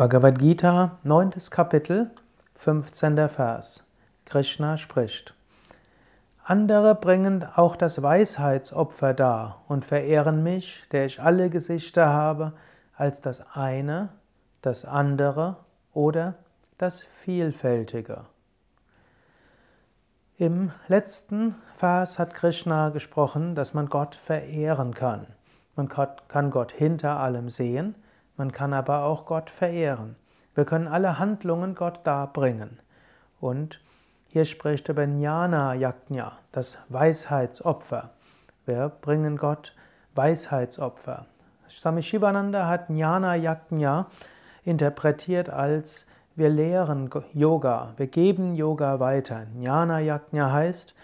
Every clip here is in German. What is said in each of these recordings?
Bhagavad Gita, 9. Kapitel, 15. Vers. Krishna spricht. Andere bringen auch das Weisheitsopfer dar und verehren mich, der ich alle Gesichter habe, als das eine, das andere oder das Vielfältige. Im letzten Vers hat Krishna gesprochen, dass man Gott verehren kann. Man kann Gott hinter allem sehen, man kann aber auch Gott verehren. Wir können alle Handlungen Gott darbringen. Und hier spricht über Jnana Yajna, das Weisheitsopfer. Wir bringen Gott Weisheitsopfer. Swami Shivananda hat Jnana Yajna interpretiert als wir lehren Yoga, wir geben Yoga weiter. Jnana Yajna heißt,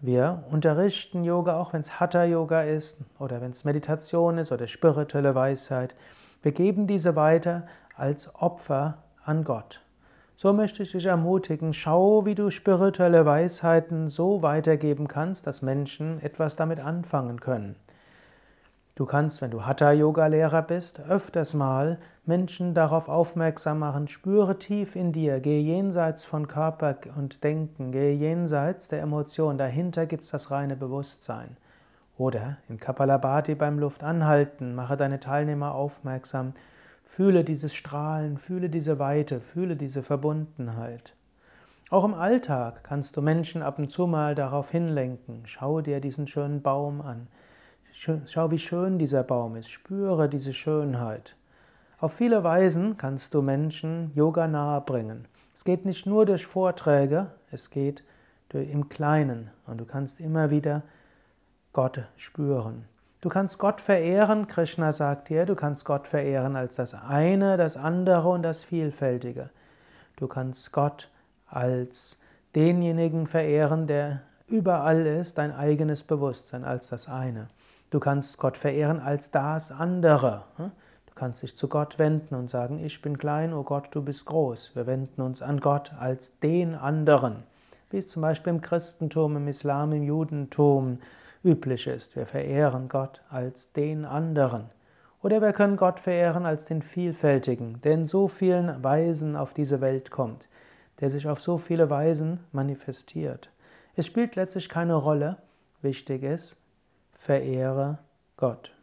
wir unterrichten Yoga, auch wenn es Hatha Yoga ist oder wenn es Meditation ist oder spirituelle Weisheit. Wir geben diese weiter als Opfer an Gott. So möchte ich dich ermutigen, schau, wie du spirituelle Weisheiten so weitergeben kannst, dass Menschen etwas damit anfangen können. Du kannst, wenn du Hatha-Yoga-Lehrer bist, öfters mal Menschen darauf aufmerksam machen, spüre tief in dir, gehe jenseits von Körper und Denken, gehe jenseits der Emotionen, dahinter gibt es das reine Bewusstsein. Oder in Kapalabhati beim Luftanhalten, mache deine Teilnehmer aufmerksam, fühle dieses Strahlen, fühle diese Weite, fühle diese Verbundenheit. Auch im Alltag kannst du Menschen ab und zu mal darauf hinlenken. Schau dir diesen schönen Baum an. Schau, wie schön dieser Baum ist. Spüre diese Schönheit. Auf viele Weisen kannst du Menschen Yoga nahebringen. Es geht nicht nur durch Vorträge, es geht im Kleinen. Und du kannst immer wieder Gott spüren. Du kannst Gott verehren, Krishna sagt dir, du kannst Gott verehren als das eine, das andere und das Vielfältige. Du kannst Gott als denjenigen verehren, der überall ist, dein eigenes Bewusstsein als das eine. Du kannst Gott verehren als das andere. Du kannst dich zu Gott wenden und sagen, ich bin klein, oh Gott, du bist groß. Wir wenden uns an Gott als den anderen, wie es zum Beispiel im Christentum, im Islam, im Judentum, üblich ist. Wir verehren Gott als den anderen. Oder wir können Gott verehren als den Vielfältigen, der in so vielen Weisen auf diese Welt kommt, der sich auf so viele Weisen manifestiert. Es spielt letztlich keine Rolle. Wichtig ist, verehre Gott.